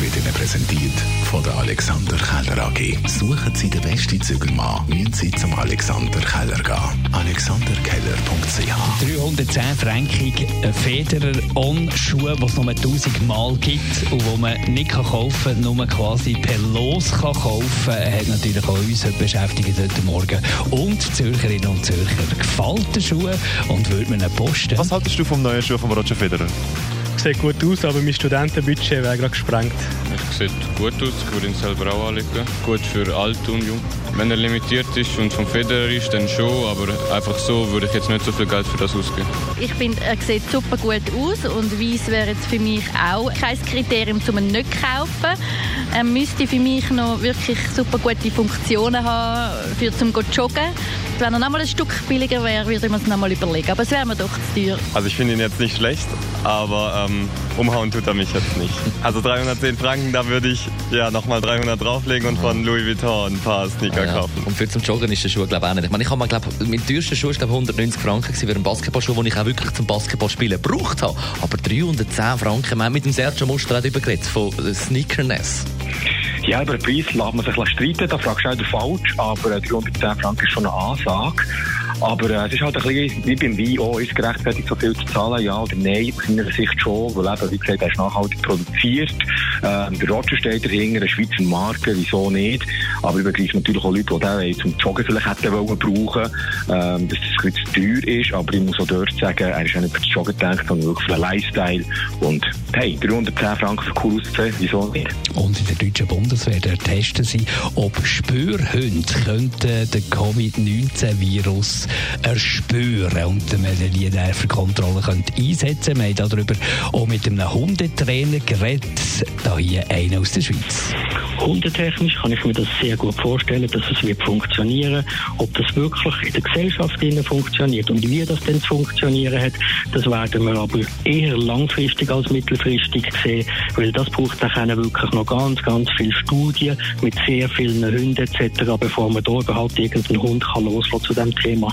wird Ihnen präsentiert von der Alexander Keller AG. Suchen Sie den besten Zügelmann, müssen Sie zum Alexander Keller gehen. alexanderkeller.ch 310 Franken Federer On-Schuhe, die es nur 1000 Mal gibt und die man nicht kaufen kann, nur quasi per Los kann kaufen kann, hat natürlich auch uns heute beschäftigt heute Morgen. Und Zürcherinnen und Zürcher gefällt der Schuh und würde man ihn posten. Was haltest du vom neuen Schuh von Roger Federer? Sieht gut aus, aber mein Studentenbudget wäre gerade gesprengt. Es sieht gut aus, ich würde ihn selber auch anlegen. Gut für alt und jung. Wenn er limitiert ist und vom Federer ist, dann schon, aber einfach so würde ich jetzt nicht so viel Geld für das ausgeben. Ich finde, er sieht super gut aus und weiß wäre jetzt für mich auch kein Kriterium, um ihn nicht zu kaufen. Er müsste für mich noch wirklich super gute Funktionen haben, für zum go joggen. Wenn er noch mal ein Stück billiger wäre, würde ich mir es noch mal überlegen. Aber es wäre mir doch zu teuer. Also ich finde ihn jetzt nicht schlecht, aber ähm, umhauen tut er mich jetzt nicht. Also 310 Franken, da würde ich ja nochmal 300 drauflegen und von Louis Vuitton ein paar Sneaker ja. kaufen. Und für zum Joggen ist der Schuh glaube ich auch nicht. Ich meine, ich habe mal, glaube mein teuerster Schuh ist glaube 190 Franken für einen Basketballschuh, den ich auch wirklich zum Basketballspielen gebraucht habe. Aber 310 Franken, wir haben mit dem Sergio Muster darüber geredet, von Sneakerness. Ja, über den Preis lässt man sich streiten, da fragst du auch falsch, aber 310 Franken ist schon eine Ansage. Aber äh, es ist halt ein bisschen wie beim Wein auch, ist gerechtfertigt, so viel zu zahlen, ja oder nein? Aus meiner Sicht schon, weil eben, wie gesagt, er ist nachhaltig produziert. Ähm, der Roger steht dahinter, eine Schweizer Marke, wieso nicht? Aber ich begreife natürlich auch Leute, die den zum Joggen vielleicht hätten wollen brauchen, ähm, dass das ein bisschen zu teuer ist. Aber ich muss auch dort sagen, er ist auch nicht für das Joggen gedacht, sondern wirklich für den Lifestyle. Und hey, 310 Franken für cool auszusehen, wieso nicht? Und in der deutschen Bundeswehr testen sie, ob Spürhunde könnten den Covid-19-Virus erspüren und man die Nervenkontrolle könnte einsetzen Wir haben darüber auch mit einem Hundetrainer geredet, hier einer aus der Schweiz. Hundetechnisch kann ich mir das sehr gut vorstellen, dass es wird funktionieren. Ob das wirklich in der Gesellschaft funktioniert und wie das denn zu funktionieren hat, das werden wir aber eher langfristig als mittelfristig sehen, weil das braucht dann wirklich noch ganz, ganz viele Studien mit sehr vielen Hunden etc., bevor man da überhaupt irgendeinen Hund kann loslassen zu diesem Thema.